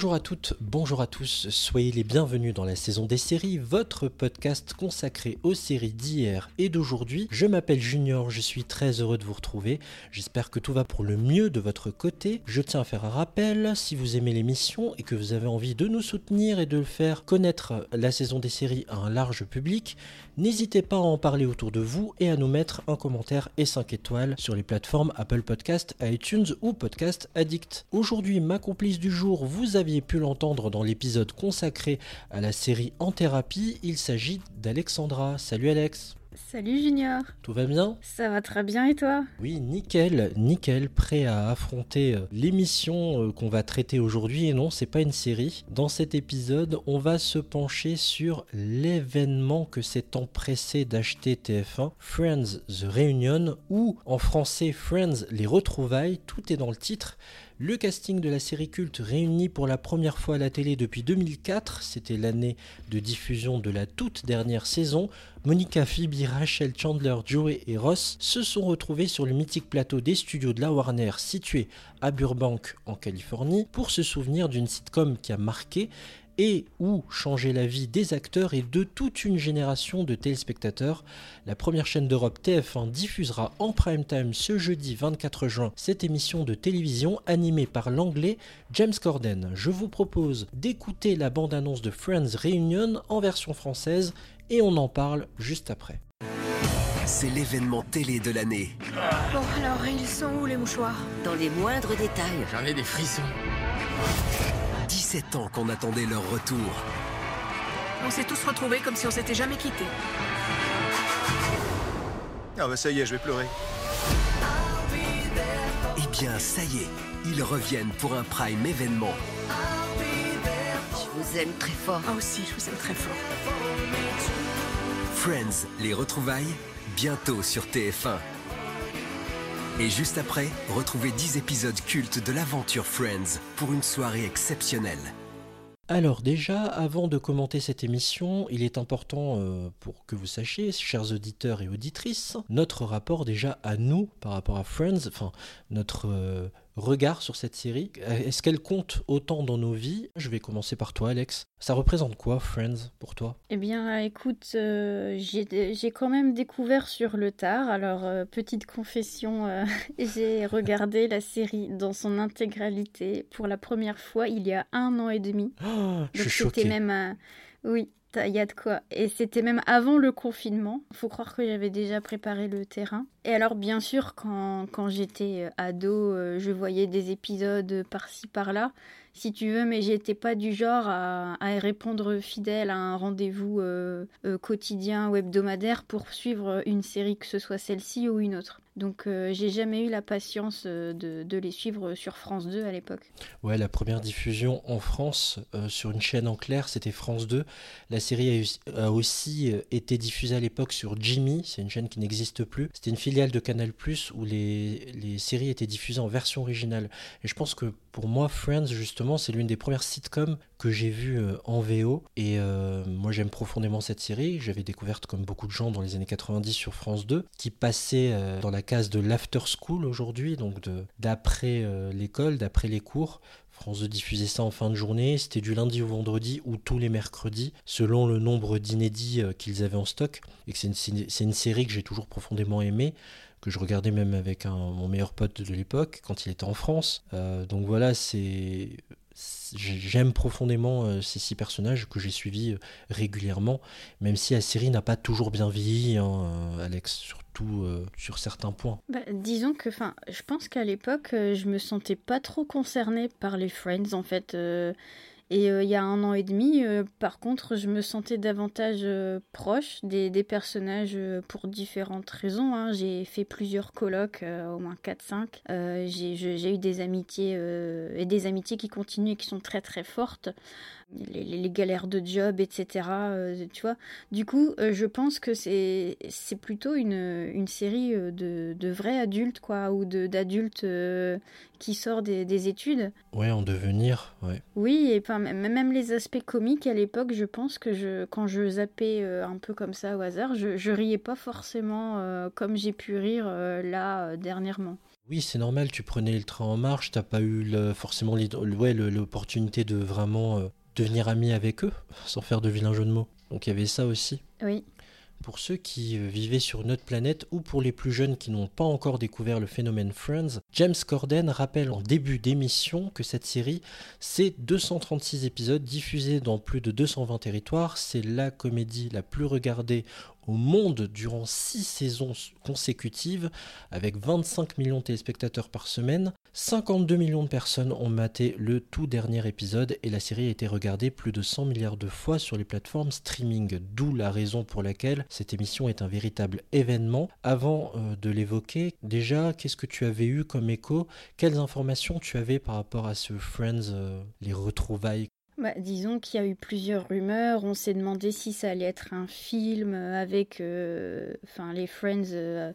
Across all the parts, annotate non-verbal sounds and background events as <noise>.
Bonjour à toutes, bonjour à tous, soyez les bienvenus dans la saison des séries, votre podcast consacré aux séries d'hier et d'aujourd'hui. Je m'appelle Junior, je suis très heureux de vous retrouver, j'espère que tout va pour le mieux de votre côté. Je tiens à faire un rappel, si vous aimez l'émission et que vous avez envie de nous soutenir et de faire connaître la saison des séries à un large public, n'hésitez pas à en parler autour de vous et à nous mettre un commentaire et 5 étoiles sur les plateformes Apple Podcast, iTunes ou Podcast Addict. Aujourd'hui, ma complice du jour, vous avez pu l'entendre dans l'épisode consacré à la série En thérapie, il s'agit d'Alexandra. Salut Alex Salut Junior Tout va bien? Ça va très bien et toi? Oui, nickel, nickel, prêt à affronter euh, l'émission euh, qu'on va traiter aujourd'hui. Et non, c'est pas une série. Dans cet épisode, on va se pencher sur l'événement que s'est empressé d'acheter TF1, Friends The Reunion, ou en français Friends Les Retrouvailles, tout est dans le titre. Le casting de la série culte réuni pour la première fois à la télé depuis 2004, c'était l'année de diffusion de la toute dernière saison. Monica, Phoebe, Rachel, Chandler, Joey et Ross se sont retrouvés sur le mythique plateau des studios de la Warner situé à Burbank en Californie pour se souvenir d'une sitcom qui a marqué et ou changer la vie des acteurs et de toute une génération de téléspectateurs. La première chaîne d'Europe TF1 diffusera en prime time ce jeudi 24 juin cette émission de télévision animée par l'anglais James Corden. Je vous propose d'écouter la bande-annonce de Friends Reunion en version française et on en parle juste après. C'est l'événement télé de l'année. Bon, alors, ils sont où les mouchoirs? Dans les moindres détails. J'en ai des frissons. 17 ans qu'on attendait leur retour. On s'est tous retrouvés comme si on s'était jamais quittés. Ah bah ça y est, je vais pleurer. Eh bien, ça y est, ils reviennent pour un prime événement. Je vous aime très fort. Moi aussi, je vous aime très fort. Friends, les retrouvailles, bientôt sur TF1. Et juste après, retrouvez 10 épisodes cultes de l'aventure Friends pour une soirée exceptionnelle. Alors déjà, avant de commenter cette émission, il est important euh, pour que vous sachiez, chers auditeurs et auditrices, notre rapport déjà à nous par rapport à Friends, enfin notre euh, regard sur cette série. Est-ce qu'elle compte autant dans nos vies? Je vais commencer par toi Alex. Ça représente quoi Friends pour toi? Eh bien écoute, euh, j'ai quand même découvert sur le tard, alors euh, petite confession, euh, <laughs> j'ai regardé la série dans son intégralité pour la première fois il y a un an et demi. Oh, je suis choqué. même... oui, il y a de quoi. Et c'était même avant le confinement. Faut croire que j'avais déjà préparé le terrain. Et alors, bien sûr, quand, quand j'étais ado, je voyais des épisodes par-ci par-là si tu veux, mais j'étais pas du genre à, répondre fidèle à un rendez-vous euh, euh, quotidien ou hebdomadaire pour suivre une série, que ce soit celle-ci ou une autre. Donc euh, j'ai jamais eu la patience de, de, les suivre sur France 2 à l'époque. Ouais, la première diffusion en France euh, sur une chaîne en clair, c'était France 2. La série a, a aussi été diffusée à l'époque sur Jimmy, c'est une chaîne qui n'existe plus. C'était une filiale de Canal ⁇ où les, les séries étaient diffusées en version originale. Et je pense que pour moi, Friends, justement, c'est l'une des premières sitcoms que j'ai vues euh, en VO. Et euh, moi, j'aime profondément cette série. J'avais découverte, comme beaucoup de gens, dans les années 90 sur France 2, qui passait euh, dans la case de l'after school aujourd'hui, donc d'après l'école, d'après les cours. France 2 diffusait ça en fin de journée, c'était du lundi au vendredi ou tous les mercredis, selon le nombre d'inédits qu'ils avaient en stock. Et c'est une, une, série que j'ai toujours profondément aimée que je regardais même avec un, mon meilleur pote de l'époque quand il était en France. Donc voilà, c'est j'aime profondément euh, ces six personnages que j'ai suivis euh, régulièrement, même si la série n'a pas toujours bien vieilli, hein, Alex, surtout euh, sur certains points. Bah, disons que, enfin, je pense qu'à l'époque, je me sentais pas trop concernée par les Friends, en fait. Et il y a un an et demi, par contre, je me sentais davantage proche des, des personnages pour différentes raisons. Hein. J'ai fait plusieurs colloques, au moins 4-5. J'ai eu des amitiés et des amitiés qui continuent et qui sont très très fortes les, galères de job, etc. Euh, tu vois. Du coup, euh, je pense que c'est c'est plutôt une, une série euh, de, de, vrais adultes, quoi, ou d'adultes qui sortent des, des, études. Ouais, en devenir, ouais. Oui, et même les aspects comiques à l'époque, je pense que je, quand je zappais un peu comme ça au hasard, je, je riais pas forcément comme j'ai pu rire là dernièrement. Oui, c'est normal, tu prenais le train en marche, t'as pas eu forcément l'opportunité de vraiment devenir ami avec eux, sans faire de vilains jeux de mots. Donc il y avait ça aussi. Oui. Pour ceux qui euh, vivaient sur une autre planète ou pour les plus jeunes qui n'ont pas encore découvert le phénomène Friends, James Corden rappelle en début d'émission que cette série, c'est 236 épisodes diffusés dans plus de 220 territoires. C'est la comédie la plus regardée au monde durant 6 saisons consécutives avec 25 millions de téléspectateurs par semaine. 52 millions de personnes ont maté le tout dernier épisode et la série a été regardée plus de 100 milliards de fois sur les plateformes streaming, d'où la raison pour laquelle cette émission est un véritable événement. Avant euh, de l'évoquer, déjà, qu'est-ce que tu avais eu comme écho? Quelles informations tu avais par rapport à ce Friends, euh, les retrouvailles bah, disons qu'il y a eu plusieurs rumeurs. On s'est demandé si ça allait être un film avec euh, les Friends euh,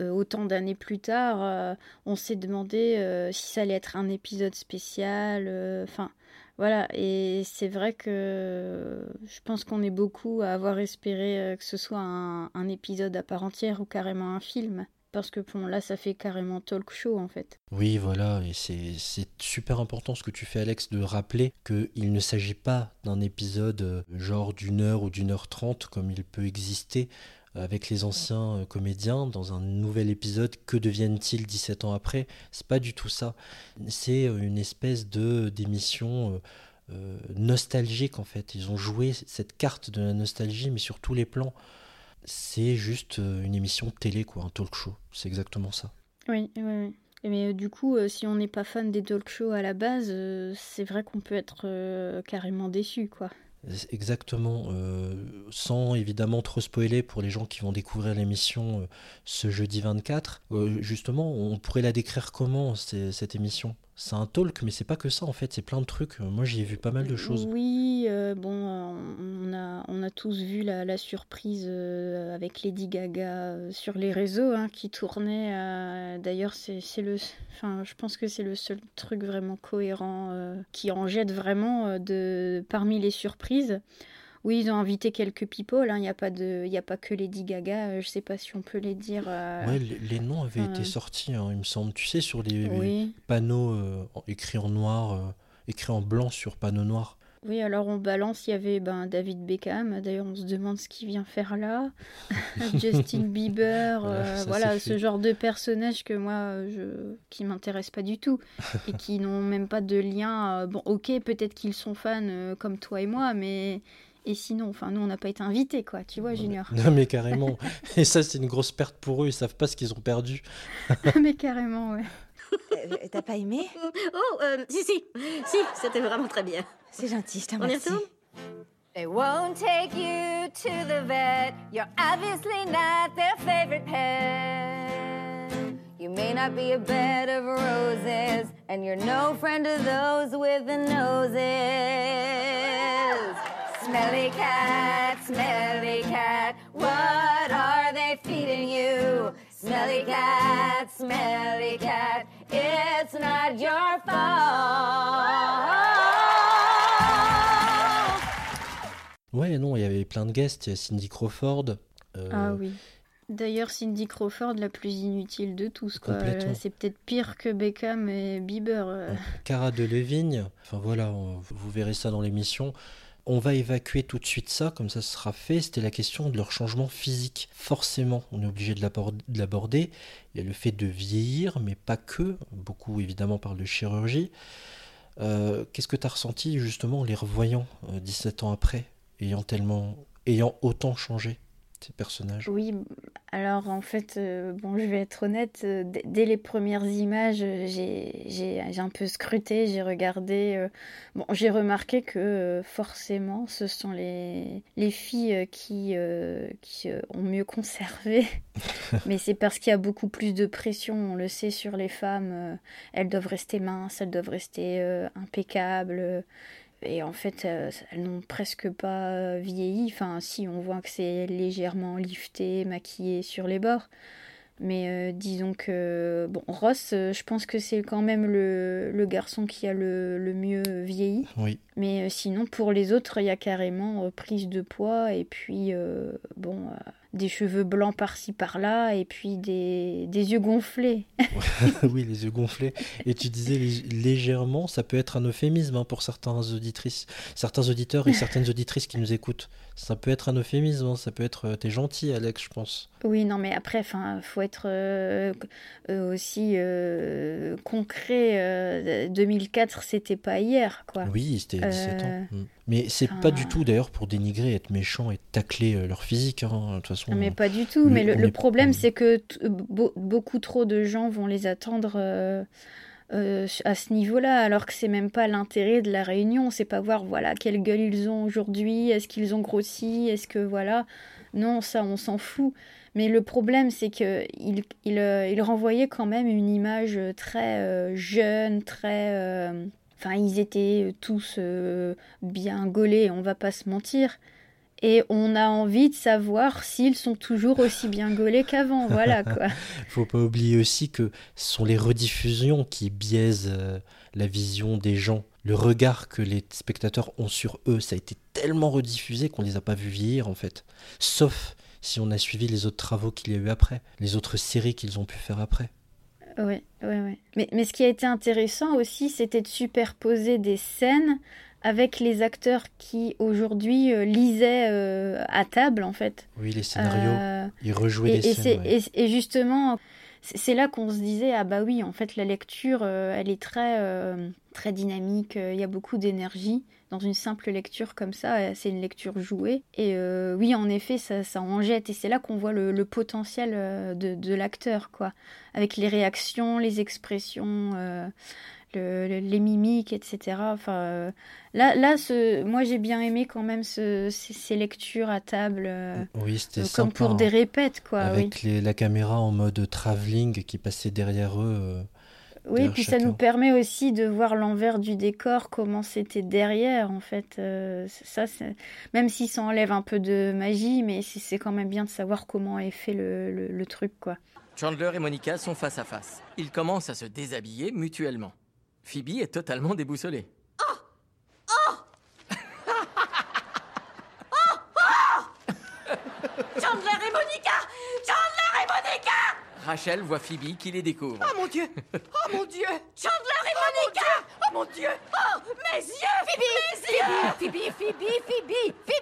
euh, autant d'années plus tard. on s'est demandé si ça allait être un épisode spécial. Enfin, voilà. Et c'est vrai que je pense qu'on est beaucoup à avoir espéré que ce soit un épisode à part entière ou carrément un film parce que là, ça fait carrément talk show en fait. Oui, voilà, et c'est super important ce que tu fais, Alex, de rappeler qu'il ne s'agit pas d'un épisode euh, genre d'une heure ou d'une heure trente comme il peut exister avec les anciens euh, comédiens dans un nouvel épisode. Que deviennent-ils 17 ans après? C'est pas du tout ça. C'est euh, une espèce de d'émission. nostalgique en fait. Ils ont joué cette carte de la nostalgie, mais sur tous les plans c'est juste euh, une émission de télé, quoi, un talk show. C'est exactement ça. Oui, oui, oui. Mais euh, du coup, euh, si on n'est pas fan des talk shows à la base, c'est vrai qu'on peut être carrément déçu, quoi. Exactement, sans évidemment trop spoiler pour les gens qui vont découvrir l'émission ce jeudi 24. justement, on pourrait la décrire comment cette émission? C'est un talk, mais c'est pas que ça en fait, c'est plein de trucs. Moi j'y ai vu pas mal de choses. Oui, euh, bon, on a, on a tous vu la, surprise euh, avec Lady Gaga euh, sur les réseaux hein, qui tournait. D'ailleurs, c'est le, enfin, je pense que c'est le seul truc vraiment cohérent qui en jette vraiment de parmi les surprises. Oui, ils ont invité quelques people. Hein. Il n'y a, pas de... y a pas que Lady Gaga. Euh, je ne sais pas si on peut les dire. Euh, ouais, les, noms avaient été sortis, hein, il me semble. Tu sais, sur les, panneaux euh, écrits en noir, écrits en blanc sur panneau noir. Oui, alors on balance, il y avait ben, David Beckham, d'ailleurs on se demande ce qu'il vient faire là, <laughs> Justin Bieber, voilà, ce genre de personnages que moi, je... qui m'intéressent pas du tout, <laughs> et qui n'ont même pas de lien, bon ok, peut-être qu'ils sont fans comme toi et moi, mais et sinon, enfin, nous, on n'a pas été invités, quoi, tu vois, Junior. Non, mais <laughs> carrément. Et ça, c'est une grosse perte pour eux. Ils savent pas ce qu'ils ont perdu. <laughs> mais carrément, ouais. Euh, t'as pas aimé? Oh, euh, si, si. Si, c'était vraiment très bien. C'est gentil, je t'en On y retourne They won't take you to the vet. You're obviously not their favorite pet. You may not be a bed of roses, and you're no friend of those with the noses. Smelly cat, smelly cat, what are they feeding you? Smelly cat, smelly cat, it's not your fault. Ouais, non, il y avait plein de guests. Il y a Cindy Crawford. Euh... Ah oui. D'ailleurs, Cindy Crawford, la plus inutile de tous. Quoi. C'est peut-être pire que Beckham et Bieber. Euh. Cara de Levigne, enfin voilà, vous verrez ça dans l'émission. On va évacuer tout de suite ça, comme ça sera fait. C'était la question de leur changement physique. Forcément, on est obligé de l'aborder. Il y a le fait de vieillir, mais pas que. Beaucoup évidemment parlent de chirurgie. Euh, qu'est-ce que tu as ressenti justement en les revoyant 17 euh, ans après, ayant tellement, ayant autant changé? Tes personnages? Oui, alors en fait, euh, bon, je vais être honnête, euh, dès les premières images, euh, j'ai un peu scruté, j'ai regardé. euh, bon, j'ai remarqué que forcément, ce sont les, les filles qui, qui ont mieux conservé. <laughs> Mais c'est parce qu'il y a beaucoup plus de pression, on le sait, sur les femmes. elles doivent rester minces, elles doivent rester impeccables. Et en fait, euh, elles n'ont presque pas euh, vieilli. Enfin, si, on voit que c'est légèrement lifté, maquillé sur les bords. Mais euh, disons que, bon, Ross, euh, je pense que c'est quand même le, le garçon qui a le, le mieux vieilli. Oui. Mais euh, sinon, pour les autres, il y a carrément prise de poids et puis, euh, bon, euh, des cheveux blancs par-ci par-là et puis des, des yeux gonflés. <laughs> oui, les yeux gonflés. Et tu disais lég- légèrement, ça peut être un euphémisme hein, pour certains auditrices, certains auditeurs et certaines auditrices qui nous écoutent. Ça peut être un euphémisme, hein, ça peut être. euh, T'es gentil, Alex, je pense. Oui, non, mais après, enfin, faut être euh, euh, aussi euh, concret. euh, 2004, c'était pas hier, quoi. Oui, c'était 17 ans. Mm. Mais c'est enfin- pas du tout d'ailleurs pour dénigrer, être méchant et tacler leur physique. hein. De toute façon. Non, mais pas du tout. le- Mais le, problème, on- c'est que beaucoup trop de gens vont les attendre euh, à ce niveau-là, alors que c'est même pas l'intérêt de la réunion. C'est pas voir, voilà, quelle gueule ils ont aujourd'hui, est-ce qu'ils ont grossi, est-ce que, voilà. Non, ça, on s'en fout. Mais le problème, c'est que il, euh, renvoyait quand même une image très euh, jeune, très... Enfin, ils étaient tous bien gaulés, on va pas se mentir. Et on a envie de savoir s'ils sont toujours aussi bien gaulés qu'avant, voilà <laughs> quoi. Faut pas oublier aussi que ce sont les rediffusions qui biaisent euh, la vision des gens. Le regard que les spectateurs ont sur eux, ça a été tellement rediffusé qu'on les a pas vus vieillir en fait. Sauf si on a suivi les autres travaux qu'il y a eu après, les autres séries qu'ils ont pu faire après. Oui, oui, oui. Mais, mais ce qui a été intéressant aussi, c'était de superposer des scènes avec les acteurs qui aujourd'hui euh, lisaient euh, à table en fait. Oui, les scénarios, Euh, ils rejouaient et, les et scènes. ouais. et- et justement, c'est là qu'on se disait ah bah oui, en fait la lecture, elle est très très dynamique. Il y a beaucoup d'énergie dans une simple lecture comme ça. C'est une lecture jouée. Et euh, oui, en effet, ça, ça en jette. Et c'est là qu'on voit le, le potentiel de, de l'acteur, quoi, avec les réactions, les expressions. euh, le- le- les mimiques, etc. Enfin, euh, là, là ce, moi j'ai bien aimé quand même ce- ces, ces lectures à table. euh, Oui, c'était euh, sympa. comme pour hein. des répètes, quoi. oui. Avec les- la caméra en mode travelling qui passait derrière eux. euh, Oui, derrière puis ça nous permet aussi de voir l'envers du décor, comment c'était derrière, en fait. Euh, ça, même si ça enlève un peu de magie, mais c'est c'est quand même bien de savoir comment est fait le, le- le truc, quoi. Chandler et Monica sont face à face. Ils commencent à se déshabiller mutuellement. Phoebe est totalement déboussolée. <laughs> Chandler et Monica! Chandler et Monica! Rachel voit Phoebe qui les découvre. Oh mon dieu! Oh mon dieu! Chandler et Monica! Oh mon dieu! Oh mes yeux! Phoebe! Mes yeux! Phoebe, Phoebe, Phoebe, Phoebe, rien,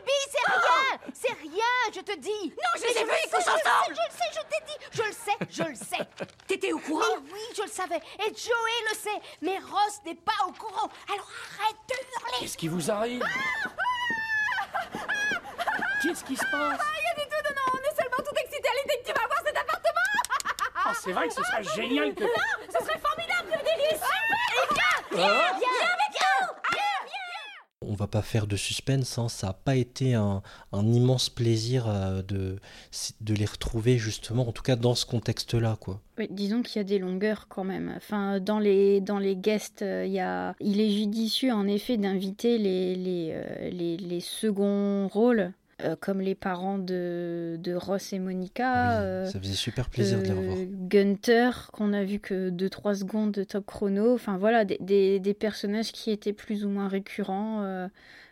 je te dis. Non, je les ai vus, ils couchent je le sais, ensemble. Je le sais, je t'ai dit, je le sais, je le sais. <laughs> T'étais au courant? Oui, oui, je le savais. Et Joey le sait, mais Ross n'est pas au courant. Alors arrête de hurler. Qu'est-ce qui vous arrive? <laughs> Qu'est-ce qui se passe? Rien du tout, non, non, on est seulement tout excités à l'idée que tu vas avoir cet appartement Ah, C'est vrai que ce serait <laughs> génial que... Non, ce serait formidable, le délice Et viens Ah. Viens Viens avec nous Viens On va pas faire de suspense, hein, ça n'a pas été un, immense plaisir euh, de, de les retrouver justement, en tout cas dans ce contexte-là. quoi. Disons qu'il y a des longueurs quand même. Enfin, dans les, dans les guests, euh, il y a... il est judicieux en effet d'inviter les, les, euh, les, les seconds rôles, euh, comme les parents de, de Ross et Monica. Oui, euh, ça faisait super plaisir de les revoir. euh, Gunter, qu'on a vu que 2-3 secondes de top chrono. Enfin voilà, des, des, des personnages qui étaient plus ou moins récurrents.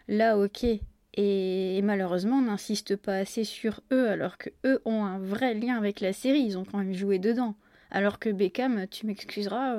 là, ok. Et, et malheureusement, on n'insiste pas assez sur eux, alors que eux ont un vrai lien avec la série. Ils ont quand même joué dedans. Alors que Beckham, tu m'excuseras,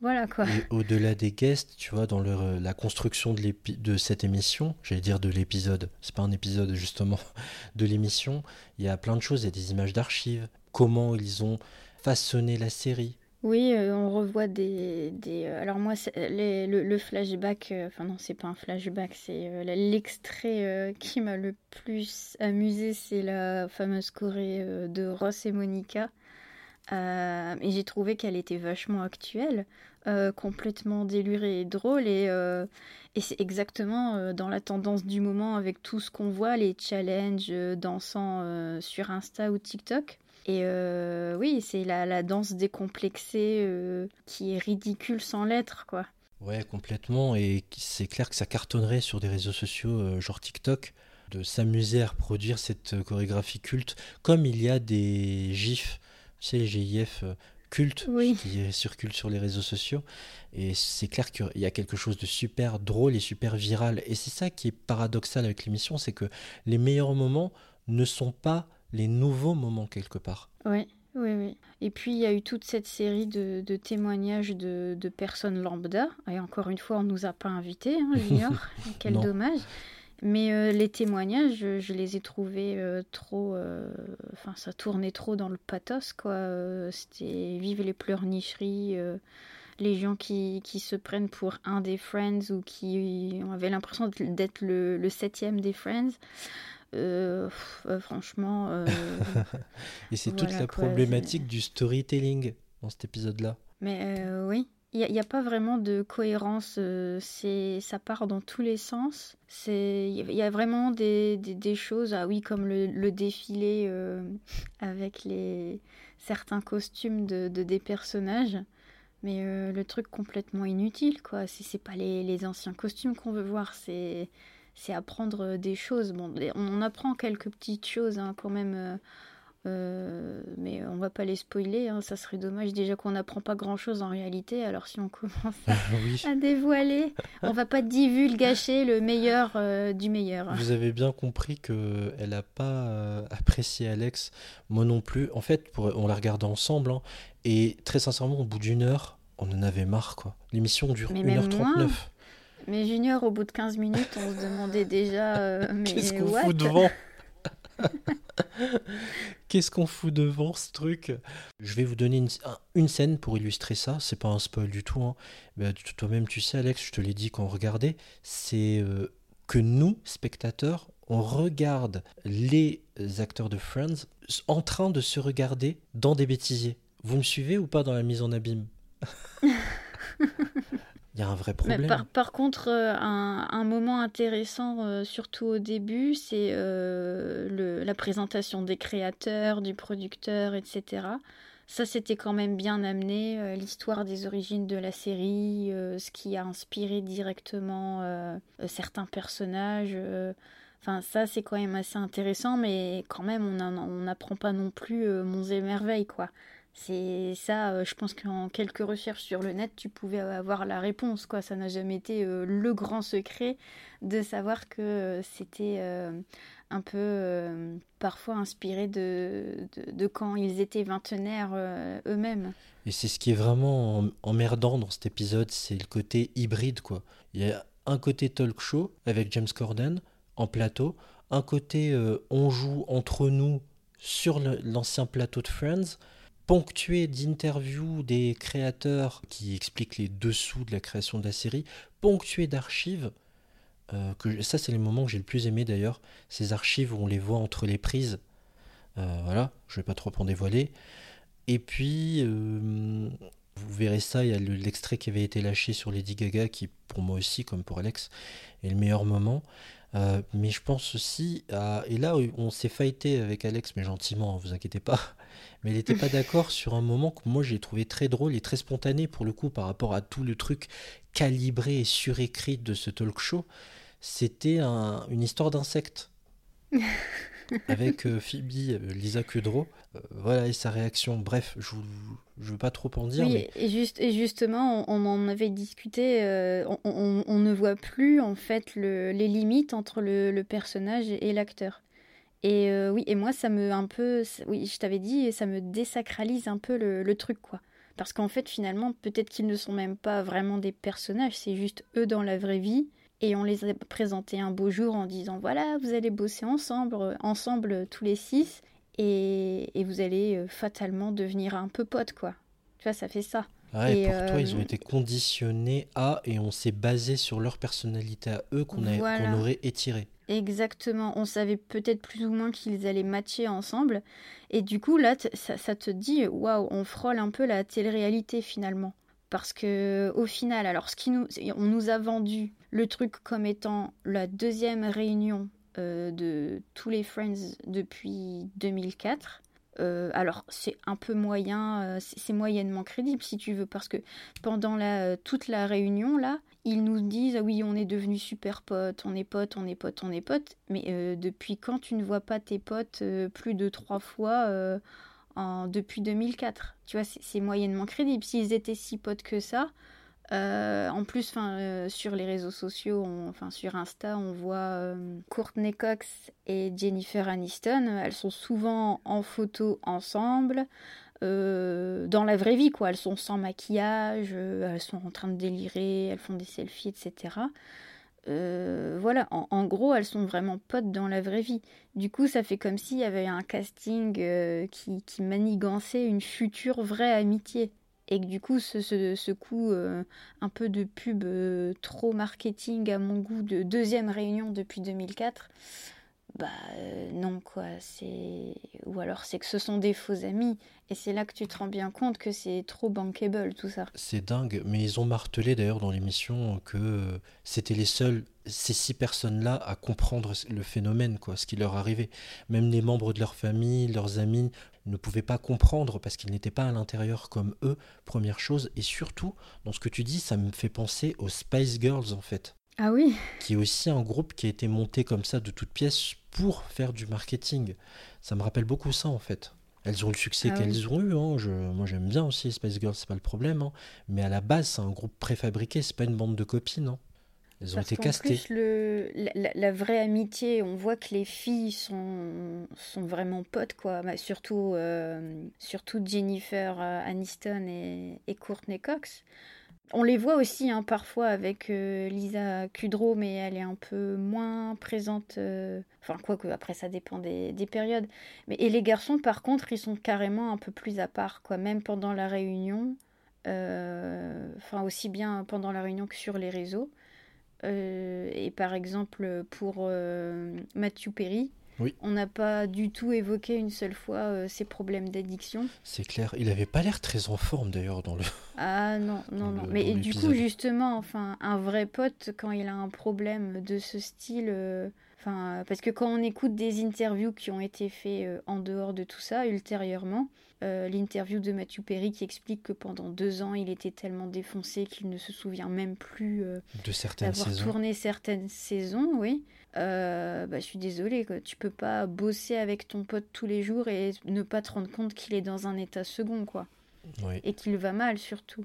voilà quoi. Au-delà des guests, tu vois, dans leur, euh, la construction de, cette émission, j'allais dire de l'épisode, c'est pas un épisode justement, <laughs> de l'émission, il y a plein de choses, il y a des images d'archives, comment ils ont façonné la série. Oui, euh, on revoit des. des euh, alors, moi, les- le, le flashback. euh, Enfin, non, c'est pas un flashback, c'est l'extrait qui m'a le plus amusé, c'est la fameuse choré euh, de Ross et Monica. Euh, et j'ai trouvé qu'elle était vachement actuelle, euh, complètement délurée et drôle. Et, euh, c'est exactement euh, dans la tendance du moment avec tout ce qu'on voit, les challenges dansant sur Insta ou TikTok. Et oui, c'est la, la danse décomplexée qui est ridicule sans l'être, quoi. Ouais, complètement. Et c'est clair que ça cartonnerait sur des réseaux sociaux genre TikTok de s'amuser à reproduire cette chorégraphie culte, comme il y a des GIFs, sais, les GIF euh, cultes Oui. qui circulent sur les réseaux sociaux. Et c'est clair qu'il y a quelque chose de super drôle et super viral. Et c'est ça qui est paradoxal avec l'émission, c'est que les meilleurs moments ne sont pas les nouveaux moments quelque part. Oui, oui, oui. Et puis, il y a eu toute cette série de, de témoignages de, de personnes lambda. Et encore une fois, on ne nous a pas invités, hein, Junior. <laughs> Quel Non. dommage. Mais euh, les témoignages, je, je les ai trouvés euh, trop... euh, Enfin, ça tournait trop dans le pathos, quoi. Euh, C'était vive les pleurnicheries, euh, les gens qui, qui se prennent pour un des Friends ou qui on avait l'impression d'être le, le septième des Friends. Euh, pff, euh, franchement... euh, <laughs> Et c'est toute la quoi, problématique du storytelling dans cet épisode-là. Mais euh, oui, il n'y a, pas vraiment de cohérence. euh, ça part dans tous les sens. Il y a- vraiment des, des, choses, ah oui, comme le, le défilé euh, avec les certains costumes de, de des personnages. Mais euh, le truc complètement inutile, quoi. C'est, pas les, les anciens costumes qu'on veut voir, c'est, apprendre des choses. Bon, on apprend quelques petites choses hein, quand même. Euh, mais on va pas les spoiler, hein, ça serait dommage déjà qu'on n'apprend pas grand chose en réalité. Alors si on commence à, <laughs> oui. à dévoiler, on va pas divulgacher le meilleur euh, du meilleur. Vous avez bien compris que elle a pas euh, apprécié Alex, moi non plus. En fait, pour- on l'a regardé ensemble, hein, et très sincèrement, au bout d'une heure, on en avait marre, quoi. L'émission dure Mais même 1h39. moins. Mais Junior, au bout de 15 minutes, on se demandait déjà. euh, <laughs> mais Qu'est-ce qu'on fout devant? <laughs> Qu'est-ce qu'on fout devant ce truc? Je vais vous donner une, un- une scène pour illustrer ça. C'est pas un spoil du tout. hein. Tu- toi-même, tu sais, Alex, je te l'ai dit quand on regardait. C'est euh, que nous, spectateurs, on regarde les acteurs de Friends en train de se regarder dans des bêtisiers. Vous me suivez ou pas dans la mise en abîme? <laughs> Il y a un vrai Mais problème. par, par contre, euh, un, un moment intéressant, euh, surtout au début, c'est euh, la présentation des créateurs, du producteur, etc. Ça, c'était quand même bien amené, l'histoire des origines de la série, ce qui a inspiré directement certains personnages. Enfin, ça, c'est quand même assez intéressant, mais quand même, on en- on n'apprend pas non plus monts et merveilles, quoi. C'est ça, euh, je pense qu'en quelques recherches sur le net, tu pouvais avoir la réponse, quoi. Ça n'a jamais été euh, le grand secret de savoir que euh, c'était un peu parfois inspiré de, quand ils étaient vingtenaires eux-mêmes. Et c'est ce qui est vraiment em- emmerdant dans cet épisode, c'est le côté hybride, quoi. Il y a un côté talk show avec James Corden en plateau, un côté on joue entre nous sur l'ancien plateau de Friends, ponctué d'interviews des créateurs qui expliquent les dessous de la création de la série, ponctué d'archives. euh, que ça, c'est les moments que j'ai le plus aimé d'ailleurs. Ces archives où on les voit entre les prises. Euh, voilà, je vais pas trop en dévoiler. Et puis, euh, vous verrez ça, il y a le- l'extrait qui avait été lâché sur Lady Gaga, qui pour moi aussi, comme pour Alex, est le meilleur moment. Mais je pense aussi à... Et là, on s'est fighté avec Alex, mais gentiment, hein, vous inquiétez pas. Mais il n'était pas d'accord sur un moment que moi j'ai trouvé très drôle et très spontané pour le coup par rapport à tout le truc calibré et surécrit de ce talk show. C'était un- une histoire d'insectes <laughs> avec euh, Phoebe, euh, Lisa Kudrow. Euh, voilà, et sa réaction. Bref, je ne veux pas trop en dire, Oui, mais et, juste, et justement, on, on en avait discuté, on, on- on ne voit plus en fait le- les limites entre le, le personnage et l'acteur. Et euh, oui, et moi, ça me un peu, oui, je t'avais dit, ça me désacralise un peu le, le truc, quoi. Parce qu'en fait, finalement, peut-être qu'ils ne sont même pas vraiment des personnages, c'est juste eux dans la vraie vie. Et on les a présentés un beau jour en disant voilà, vous allez bosser ensemble, euh, ensemble tous les six, et, et vous allez euh, fatalement devenir un peu potes, quoi. vois, ça fait ça. Ouais, Et, pour toi, ils ont euh, été conditionnés à et on s'est basé sur leur personnalité à eux qu'on a- Voilà. qu'on aurait étiré. Exactement, on savait peut-être plus ou moins qu'ils allaient matcher ensemble. Et du coup, là, ça, ça te dit, waouh, on frôle un peu la télé-réalité finalement. Parce que au final, alors ce qui nous, on nous a vendu le truc comme étant la deuxième réunion euh, de tous les Friends depuis 2004. Euh, alors c'est un peu moyen, euh, c'est moyennement crédible si tu veux, parce que pendant la, euh, toute la réunion là, ils nous disent ah oui on est devenus super potes, on est potes, on est potes, on est potes, mais depuis quand tu ne vois pas tes potes plus de trois fois en, depuis 2004 Tu vois, c'est moyennement crédible. S'ils étaient si potes que ça, euh, en plus, euh, sur les réseaux sociaux, enfin sur Insta, on voit euh, Courtney Cox et Jennifer Aniston. Elles sont souvent en photo ensemble. dans la vraie vie, quoi. Elles sont sans maquillage, elles sont en train de délirer, elles font des selfies, etc. Voilà, en, gros, elles sont vraiment potes dans la vraie vie. Du coup, ça fait comme s'il y avait un casting qui, qui manigançait une future vraie amitié. Et que du coup, ce, ce, coup euh, un peu de pub euh, trop marketing à mon goût de deuxième réunion depuis 2004, bah euh, non quoi, c'est ou alors c'est que ce sont des faux amis et c'est là que tu te rends bien compte que c'est trop bankable tout ça. C'est dingue, mais ils ont martelé d'ailleurs dans l'émission que c'était les seuls, ces six personnes-là, à comprendre le phénomène, quoi, ce qui leur arrivait. Même les membres de leur famille, leurs amis, ne pouvaient pas comprendre parce qu'ils n'étaient pas à l'intérieur comme eux, première chose. Et surtout, dans ce que tu dis, ça me fait penser aux Spice Girls en fait. Ah oui qui est aussi un groupe qui a été monté comme ça de toutes pièces pour faire du marketing. Ça me rappelle beaucoup ça en fait. Elles ont le succès Ah qu'elles oui. ont eu. hein. Je, moi j'aime bien aussi Spice Girls, c'est pas le problème. hein. Mais à la base, c'est un groupe préfabriqué, c'est pas une bande de copines. hein. Elles ont Parce été castées. plus, le, la, vraie amitié, on voit que les filles sont, sont vraiment potes, quoi. Bah, surtout, euh, surtout Jennifer euh, Aniston et, et Courtney Cox. On les voit aussi hein, parfois avec euh, Lisa Kudrow, mais elle est un peu moins présente. euh, Enfin, quoique, après, ça dépend des, des périodes. Mais, et les garçons, par contre, ils sont carrément un peu plus à part, quoi. Même pendant la réunion, enfin, aussi bien pendant la réunion que sur les réseaux. Euh, et par exemple, pour euh, Matthew Perry, Oui. on n'a pas du tout évoqué une seule fois euh, ses problèmes d'addiction. C'est clair. Il avait pas l'air très en forme d'ailleurs dans le. Ah non, non, non. le- Mais du coup, justement, enfin, un vrai pote, quand il a un problème de ce style, euh, enfin, parce que quand on écoute des interviews qui ont été faites en dehors de tout ça, ultérieurement, euh, l'interview de Matthew Perry qui explique que pendant deux ans, il était tellement défoncé qu'il ne se souvient même plus euh, de certaines d'avoir saisons. tourné certaines saisons, oui. Euh, bah, je suis désolée, quoi. tu peux pas bosser avec ton pote tous les jours et ne pas te rendre compte qu'il est dans un état second, quoi Oui. et qu'il va mal surtout.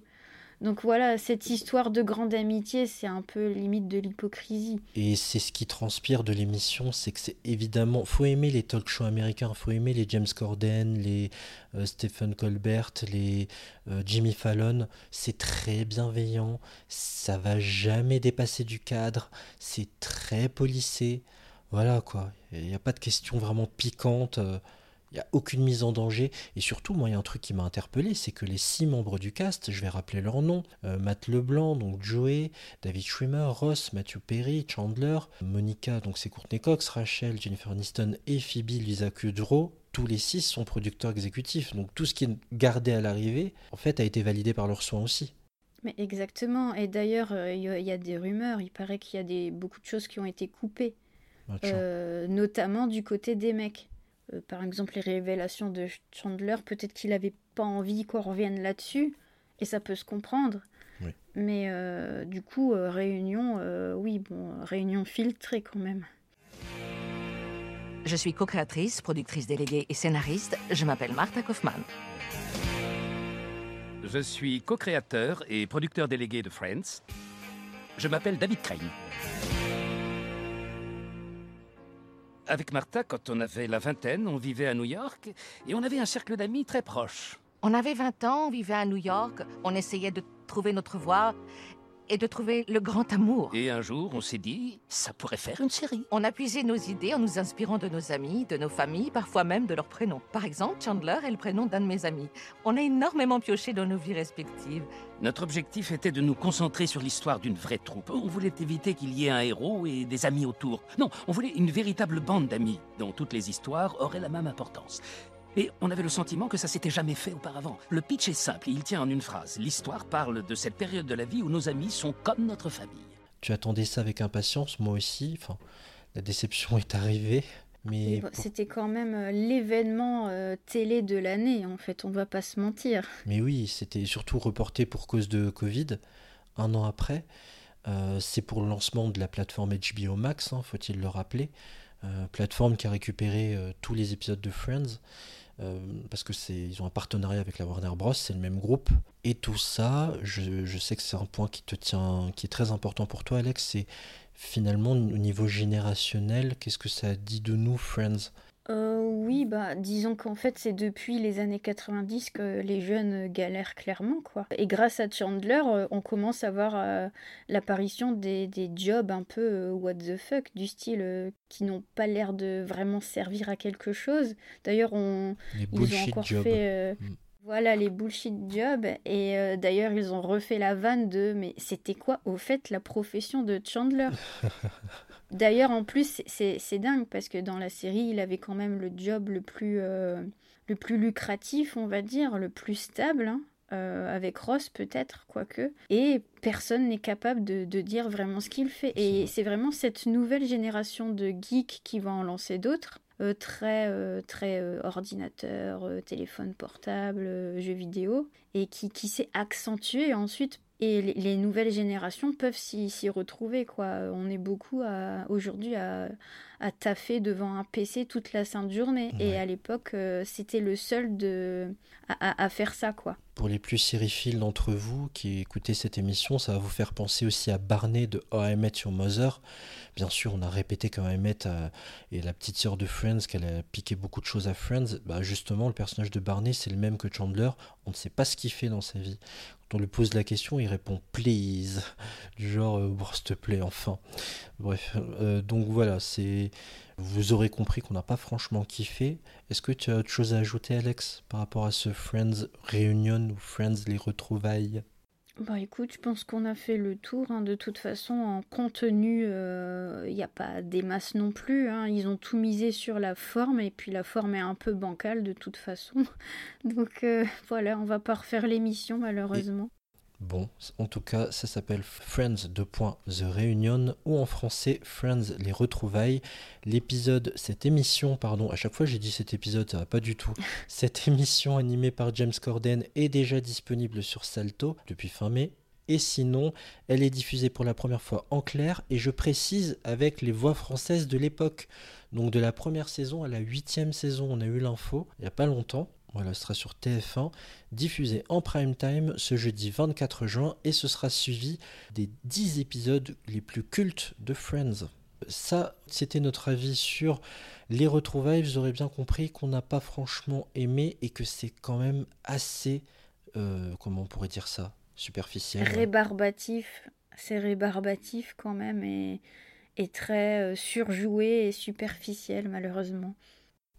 Donc voilà, cette histoire de grande amitié, c'est un peu limite de l'hypocrisie. Et c'est ce qui transpire de l'émission, c'est que c'est évidemment, faut aimer les talk shows américains, faut aimer les James Corden, les euh, Stephen Colbert, les euh, Jimmy Fallon. C'est très bienveillant, ça va jamais dépasser du cadre, c'est très policé. Voilà quoi, il n'y a pas de questions vraiment piquantes. euh, il n'y a aucune mise en danger. Et surtout, moi, il y a un truc qui m'a interpellé, c'est que les six membres du cast, je vais rappeler leurs noms, euh, Matt Leblanc, donc Joey, David Schwimmer, Ross, Matthew Perry, Chandler, Monica, donc c'est Courtney Cox, Rachel, Jennifer Aniston et Phoebe Lisa Kudrow. Tous les six sont producteurs exécutifs. Donc tout ce qui est gardé à l'arrivée, en fait, a été validé par leurs soins aussi. Mais exactement, et d'ailleurs, euh, il y, a- il y a des rumeurs, il paraît qu'il y a des, beaucoup de choses qui ont été coupées, Ah, tiens. euh, notamment du côté des mecs. Euh, par exemple, les révélations de Chandler, peut-être qu'il avait pas envie qu'on revienne là-dessus, et ça peut se comprendre. Oui. Mais euh, du coup, euh, réunion, euh, oui, bon, réunion filtrée quand même. Je suis co-créatrice, productrice déléguée et scénariste. Je m'appelle Martha Kaufmann. Je suis co-créateur et producteur délégué de Friends. Je m'appelle David Crane. Avec Martha, quand on avait la vingtaine, on vivait à New York et on avait un cercle d'amis très proche. On avait 20 ans, on vivait à New York, on essayait de trouver notre voie. Et de trouver le grand amour. Et un jour, on s'est dit, ça pourrait faire une série. On a puisé nos idées en nous inspirant de nos amis, de nos familles, parfois même de leurs prénoms. Par exemple, Chandler est le prénom d'un de mes amis. On a énormément pioché dans nos vies respectives. Notre objectif était de nous concentrer sur l'histoire d'une vraie troupe. On voulait éviter qu'il y ait un héros et des amis autour. Non, on voulait une véritable bande d'amis, dont toutes les histoires auraient la même importance. Et on avait le sentiment que ça s'était jamais fait auparavant. Le pitch est simple, il tient en une phrase. L'histoire parle de cette période de la vie où nos amis sont comme notre famille. Tu attendais ça avec impatience, moi aussi. Enfin, la déception est arrivée. Mais c'était quand même euh, l'événement euh, télé de l'année, en fait, on va pas se mentir. Mais oui, c'était surtout reporté pour cause de Covid, un an après. Euh, c'est pour le lancement de la plateforme HBO Max, hein, faut-il le rappeler. plateforme qui a récupéré tous les épisodes de Friends. Parce que c'est ils ont un partenariat avec la Warner Bros, c'est le même groupe. Et tout ça, je, je sais que c'est un point qui te tient, qui est très important pour toi, Alex, c'est finalement, au niveau générationnel, qu'est-ce que ça dit de nous, Friends? Euh, oui, bah disons qu'en fait c'est depuis les années 90 que les jeunes galèrent clairement quoi. Et grâce à Chandler, euh, on commence à voir euh, l'apparition des, des, jobs un peu what the fuck du style qui n'ont pas l'air de vraiment servir à quelque chose. D'ailleurs, on ils ont encore fait mm. Voilà les bullshit jobs. Et euh, d'ailleurs, ils ont refait la vanne de mais c'était quoi au fait la profession de Chandler? <laughs> D'ailleurs, en plus, c'est dingue parce que dans la série, il avait quand même le job le plus, euh, le plus lucratif, on va dire, le plus stable. Hein, euh, avec Ross peut-être, quoique. Et personne n'est capable de, de, dire vraiment ce qu'il fait. Et c'est vraiment cette nouvelle génération de geeks qui va en lancer d'autres. Euh, très, très ordinateur, téléphone portable, jeux vidéo, et qui, qui s'est accentué ensuite. Et les, nouvelles générations peuvent s'y retrouver. quoi. On est beaucoup aujourd'hui à, à taffer devant un PC toute la sainte journée. Et à l'époque, c'était le seul de, à, à, faire ça. quoi. Pour les plus sériphiles d'entre vous qui écoutez cette émission, ça va vous faire penser aussi à Barney de How I Met Your Mother. Bien sûr, on a répété quand Emmett euh, et la petite sœur de Friends qu'elle a piqué beaucoup de choses à Friends. Bah justement, le personnage de Barney, c'est le même que Chandler. On ne sait pas ce qu'il fait dans sa vie. On lui pose la question, il répond please, <laughs> du genre euh, s'il te plaît, enfin. Bref, euh, donc voilà, c'est. Vous aurez compris qu'on n'a pas franchement kiffé. Est-ce que tu as autre chose à ajouter, Alex, par rapport à ce Friends Reunion ou Friends les retrouvailles? Bah écoute, je pense qu'on a fait le tour. Hein. De toute façon, en contenu, il euh, n'y a pas des masses non plus. Hein. Ils ont tout misé sur la forme et puis la forme est un peu bancale de toute façon. <laughs> Donc euh, voilà, on va pas refaire l'émission malheureusement. Bon, en tout cas, ça s'appelle Friends The Reunion ou en français Friends les retrouvailles. L'épisode, cette émission, pardon, à chaque fois j'ai dit cet épisode, ça va pas du tout. <laughs> Cette émission animée par James Corden est déjà disponible sur Salto depuis fin mai. Et sinon, elle est diffusée pour la première fois en clair et je précise avec les voix françaises de l'époque. Donc de la première saison à la huitième saison, on a eu l'info il n'y a pas longtemps. Voilà, ce sera sur TF1, diffusé en prime time ce jeudi 24 juin et ce sera suivi des 10 épisodes les plus cultes de Friends. Ça, c'était notre avis sur les retrouvailles. Vous aurez bien compris qu'on n'a pas franchement aimé et que c'est quand même assez, euh, comment on pourrait dire ça, superficiel. Rébarbatif, c'est rébarbatif quand même et, très euh, surjoué et superficiel malheureusement.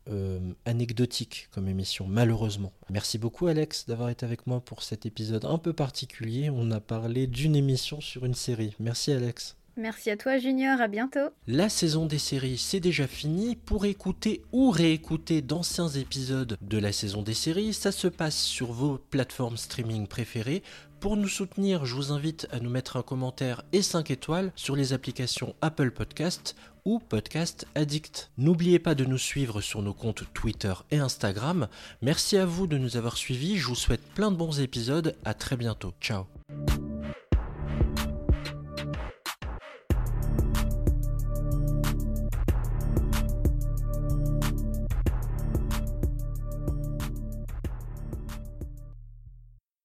Euh, anecdotique comme émission, malheureusement. Merci beaucoup Alex d'avoir été avec moi pour cet épisode un peu particulier. On a parlé d'une émission sur une série. Merci Alex. Merci à toi Junior, à bientôt. La saison des séries, c'est déjà fini. Pour écouter ou réécouter d'anciens épisodes de la saison des séries, ça se passe sur vos plateformes streaming préférées. Pour nous soutenir, je vous invite à nous mettre un commentaire et 5 étoiles sur les applications Apple Podcast ou Podcast Addict. N'oubliez pas de nous suivre sur nos comptes Twitter et Instagram. Merci à vous de nous avoir suivis. Je vous souhaite plein de bons épisodes. À très bientôt. Ciao.